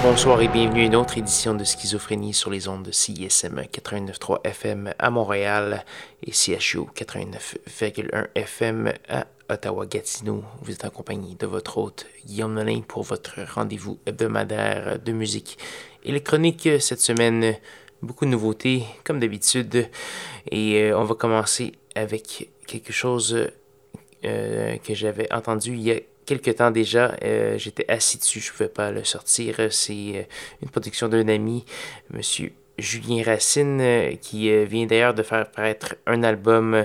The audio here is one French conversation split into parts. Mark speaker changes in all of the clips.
Speaker 1: Bonsoir et bienvenue à une autre édition de Schizophrénie sur les ondes de CISM 89.3 FM à Montréal et CHU 89.1 FM à Ottawa-Gatineau. Vous êtes en compagnie de votre hôte Guillaume Nolin pour votre rendez-vous hebdomadaire de musique électronique. Cette semaine, beaucoup de nouveautés comme d'habitude et euh, on va commencer avec quelque chose euh, que j'avais entendu il y a quelque temps déjà. Euh, j'étais assis dessus, je ne pouvais pas le sortir. C'est euh, une production d'un ami, monsieur Julien Racine, euh, qui vient d'ailleurs de faire paraître un album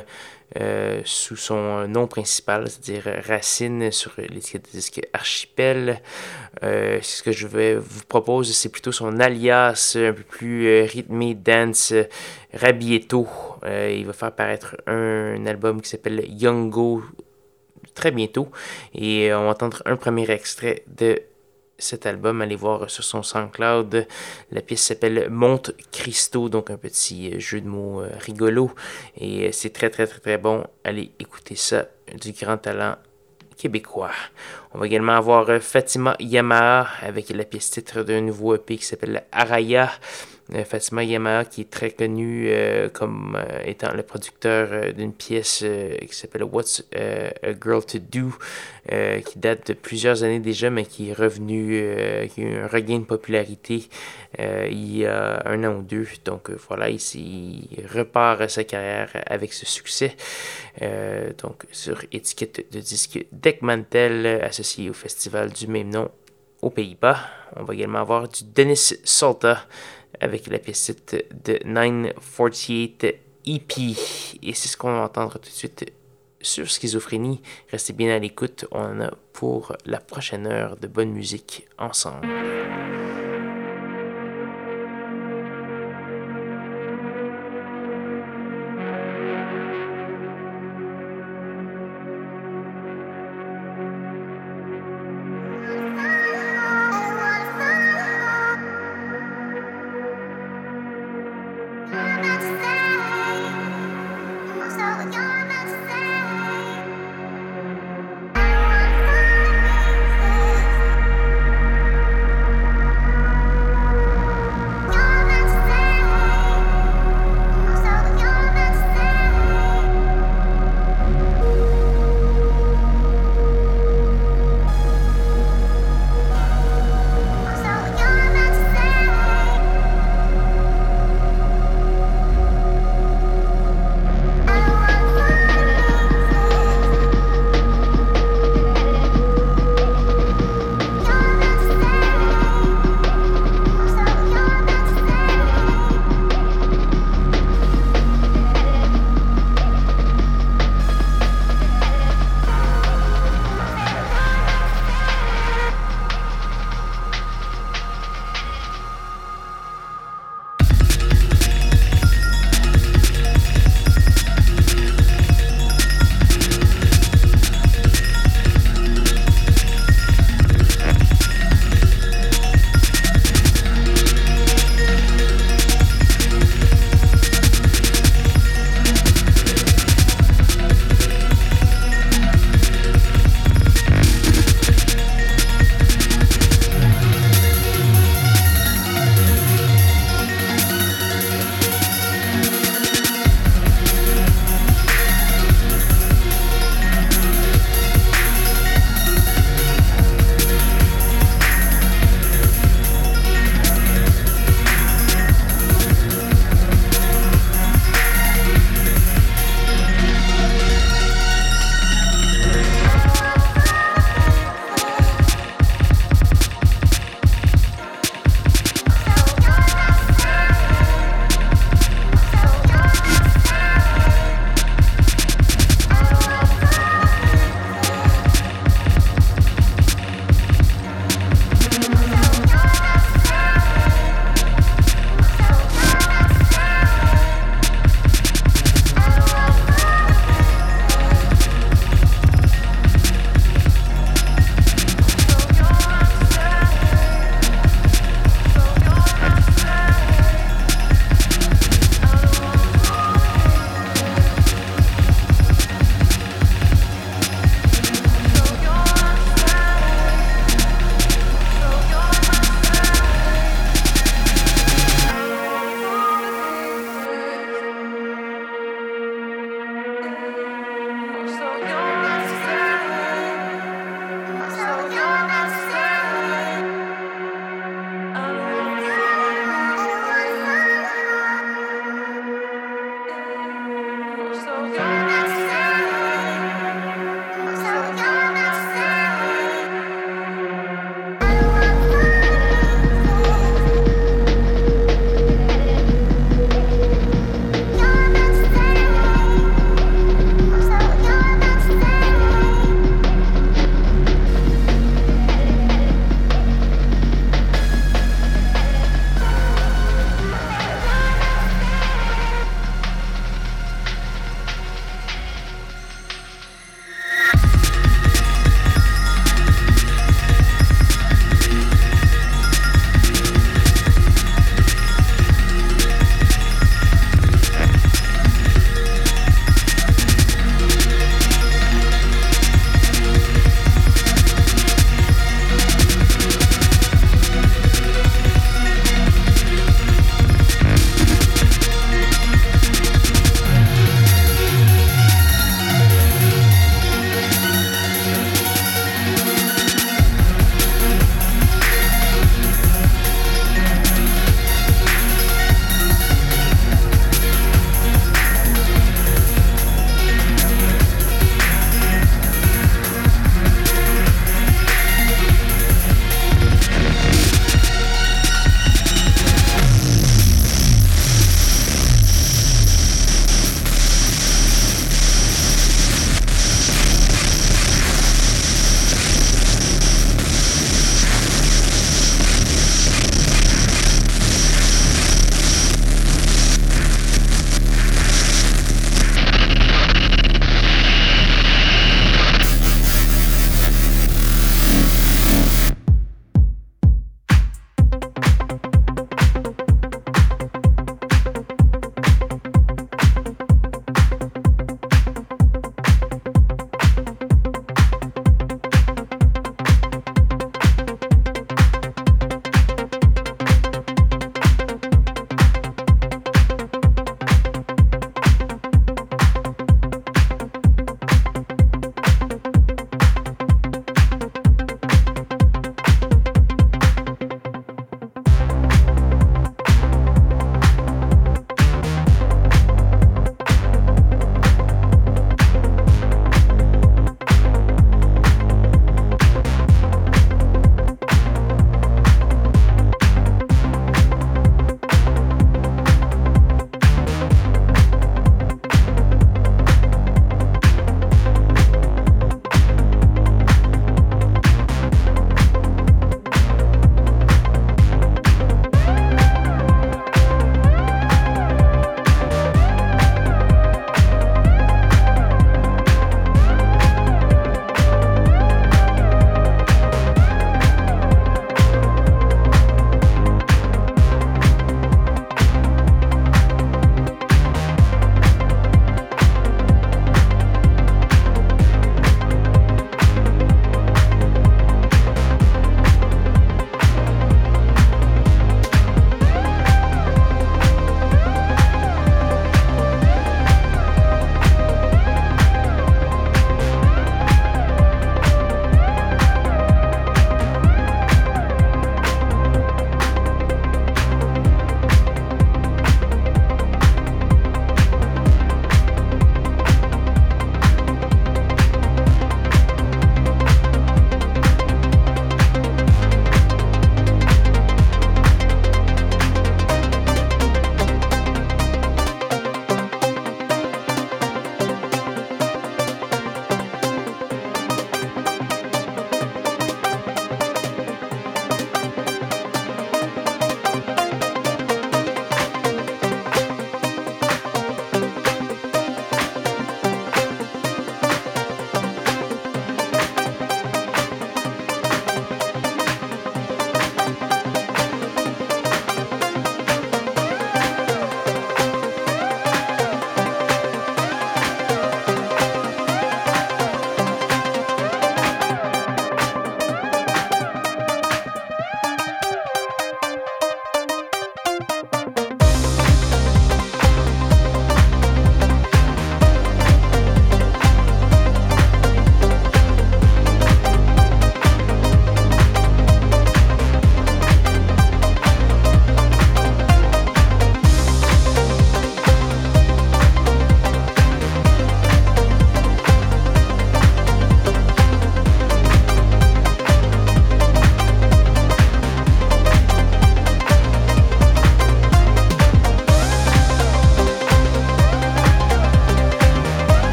Speaker 1: sous son nom principal, c'est-à-dire Racine sur l'étiquette de disque Archipel. ce que je vais vous proposer, c'est plutôt son alias un peu plus rythmé, dance, Rabietto. il va faire paraître un, album qui s'appelle Youngo très bientôt. Et euh, on va entendre un premier extrait de cet album. Allez voir sur son SoundCloud. La pièce s'appelle Monte Cristo, donc un petit euh, jeu de mots euh, rigolo. Et c'est très très très très bon. Allez écouter ça. Du grand talent québécois. On va également avoir Fatima Yamaha avec la pièce titre d'un nouveau EP qui s'appelle Araya. Euh, Fatima Yamaha, qui est très connue euh, comme euh, étant le producteur d'une pièce qui s'appelle What's a Girl to Do, qui date de plusieurs années déjà, mais qui est revenu, qui a eu un regain de popularité il y a un an ou deux. Donc voilà, il, repart sa carrière avec ce succès. donc sur étiquette de disque Deckmantel, associé au festival du même nom aux Pays-Bas. On va également avoir du Dennis Salta avec la pièce de 948 EP. Et c'est ce qu'on va entendre tout de suite sur Schizophrénie. Restez bien à l'écoute, on a pour la prochaine heure de bonne musique ensemble.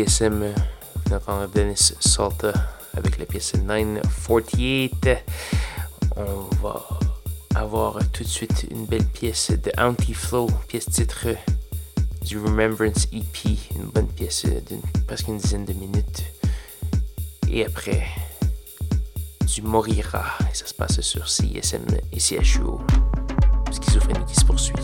Speaker 1: On entend Dennis Salta avec la pièce 948. On va avoir tout de suite une belle pièce de Anti-Flow, pièce titre du Remembrance EP, une bonne pièce d'une presque une dizaine de minutes. Et après, du Morira, et ça se passe sur CSM et CHUO. Schizophrénie qui se poursuit.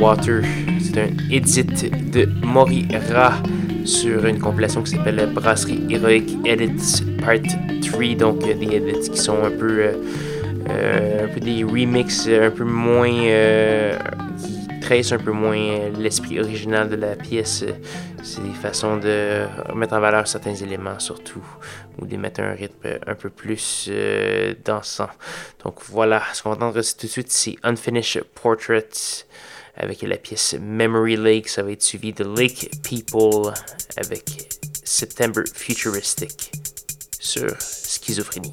Speaker 1: Water. C'est un edit de Morira sur une compilation qui s'appelle Brasserie Heroic Edits Part 3. Donc, des edits qui sont un peu, euh, euh, un peu des remixes un peu moins. Euh, qui tracent un peu moins l'esprit original de la pièce. C'est des façons de mettre en valeur certains éléments, surtout, ou de mettre un rythme un peu plus dansant. Donc voilà, ce qu'on va entendre tout de suite, c'est Unfinished Portraits avec la pièce Memory Lake. Ça va être suivi de Lake People avec September Futuristic sur Schizophrénie.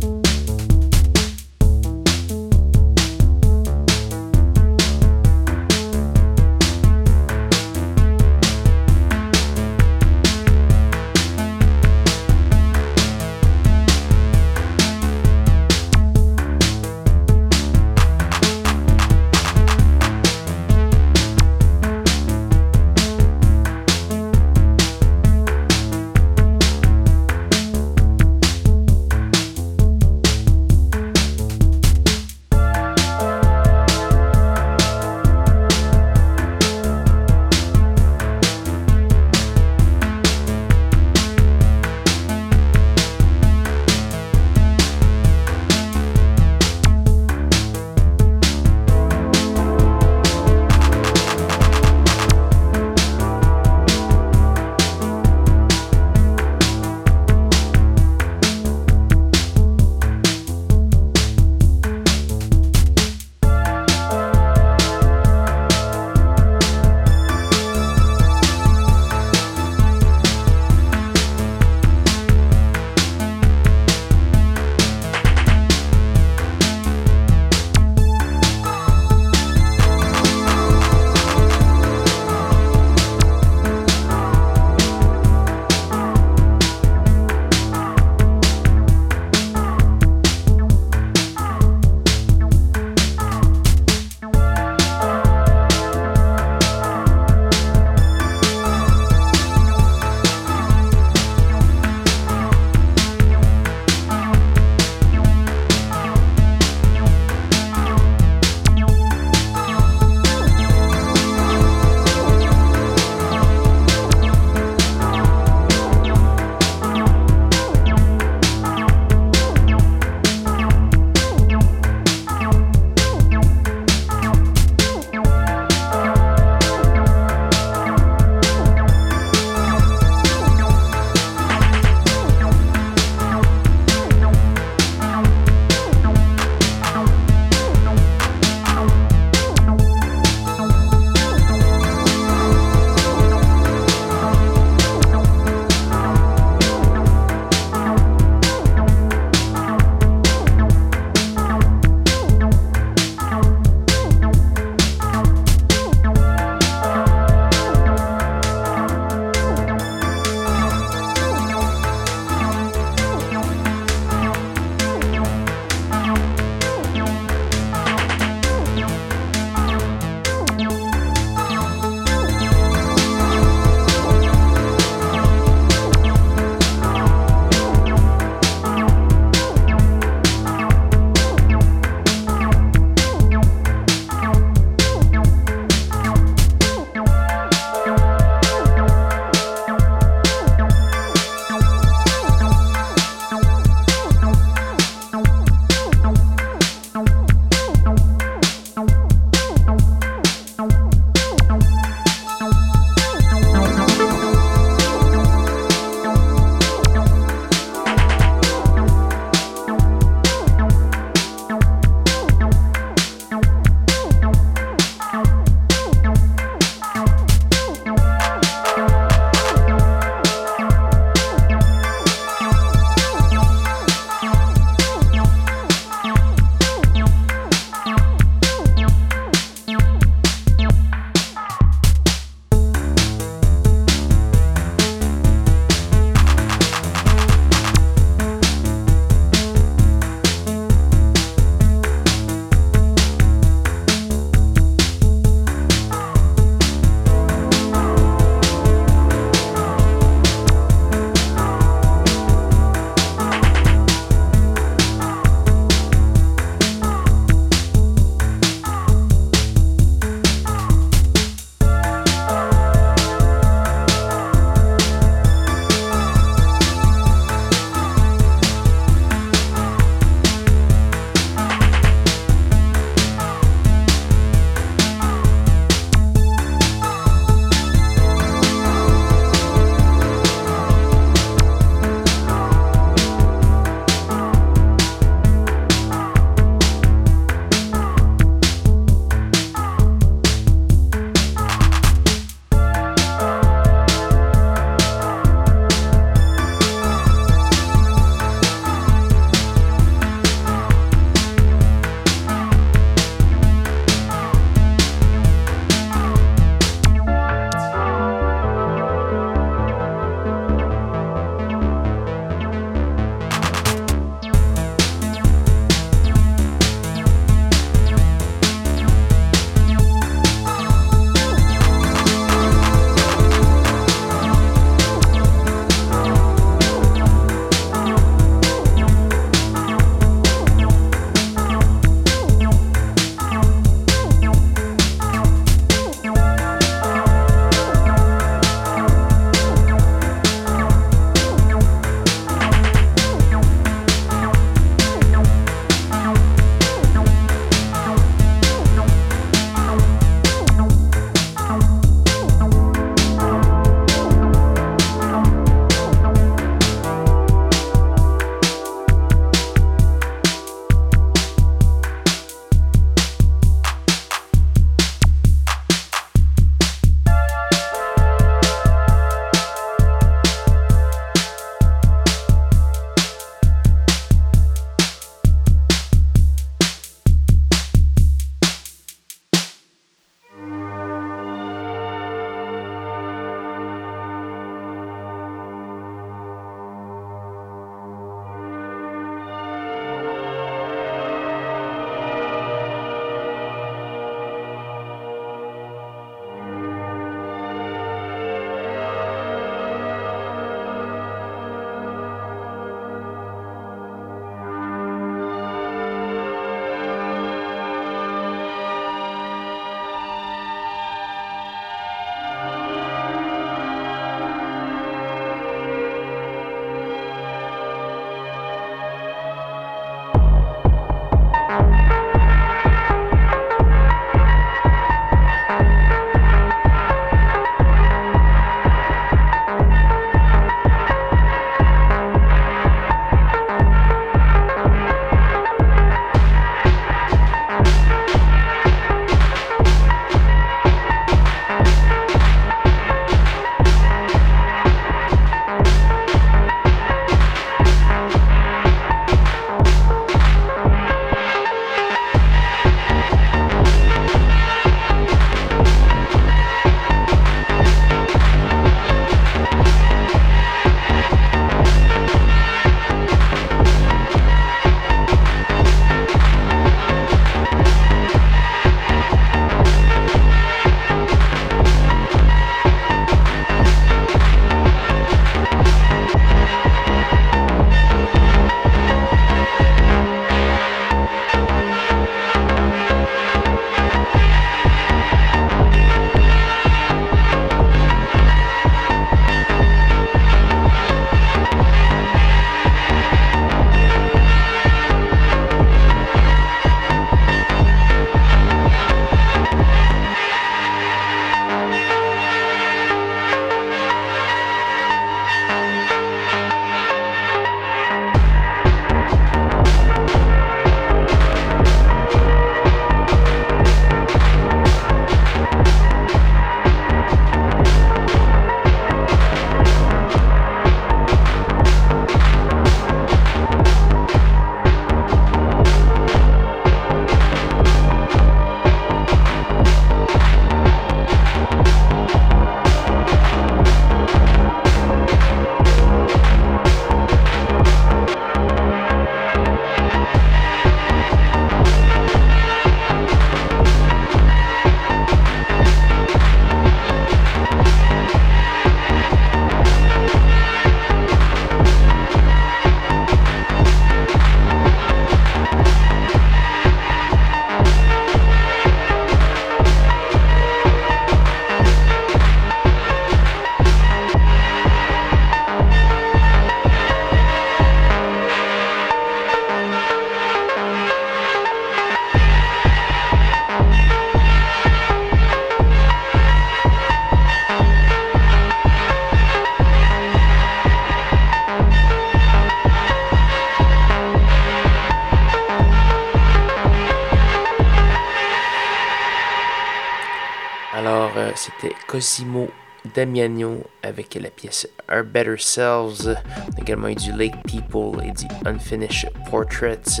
Speaker 1: Cosimo Damiano avec la pièce Our Better Selves. Également eu du Lake People et du Unfinished Portraits.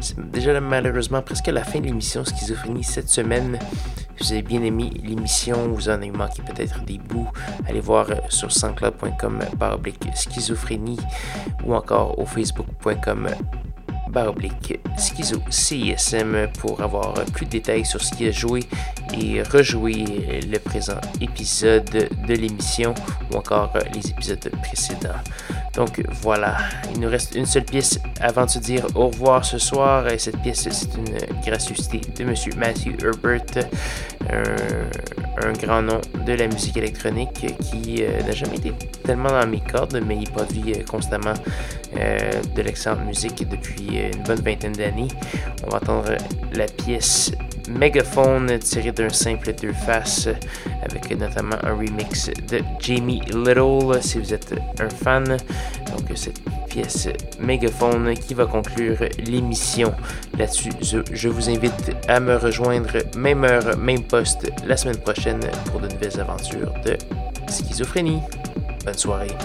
Speaker 1: C'est déjà malheureusement presque la fin de l'émission Schizophrénie cette semaine. Si vous avez bien aimé l'émission, vous en avez manqué peut-être des bouts, allez voir sur sanscloud.com oblique schizophrénie ou encore au facebook.com baroblique schizo CISM pour avoir plus de détails sur ce qui a joué et rejouer le présent épisode de l'émission ou encore les épisodes précédents. Donc voilà, il nous reste une seule pièce avant de se dire au revoir ce soir. Et cette pièce, c'est une gracieuseté de Monsieur Matthew Herbert, un, grand nom de la musique électronique qui euh, n'a jamais été tellement dans mes cordes, mais il produit euh, constamment euh, de l'excellente musique depuis une bonne vingtaine d'années. On va entendre la pièce Megaphone tiré d'un simple deux faces avec notamment un remix de Jamie Little si vous êtes un fan. Donc cette pièce Megaphone qui va conclure l'émission. Là-dessus, je, vous invite à me rejoindre même heure, même poste la semaine prochaine pour de nouvelles aventures de schizophrénie. Bonne soirée.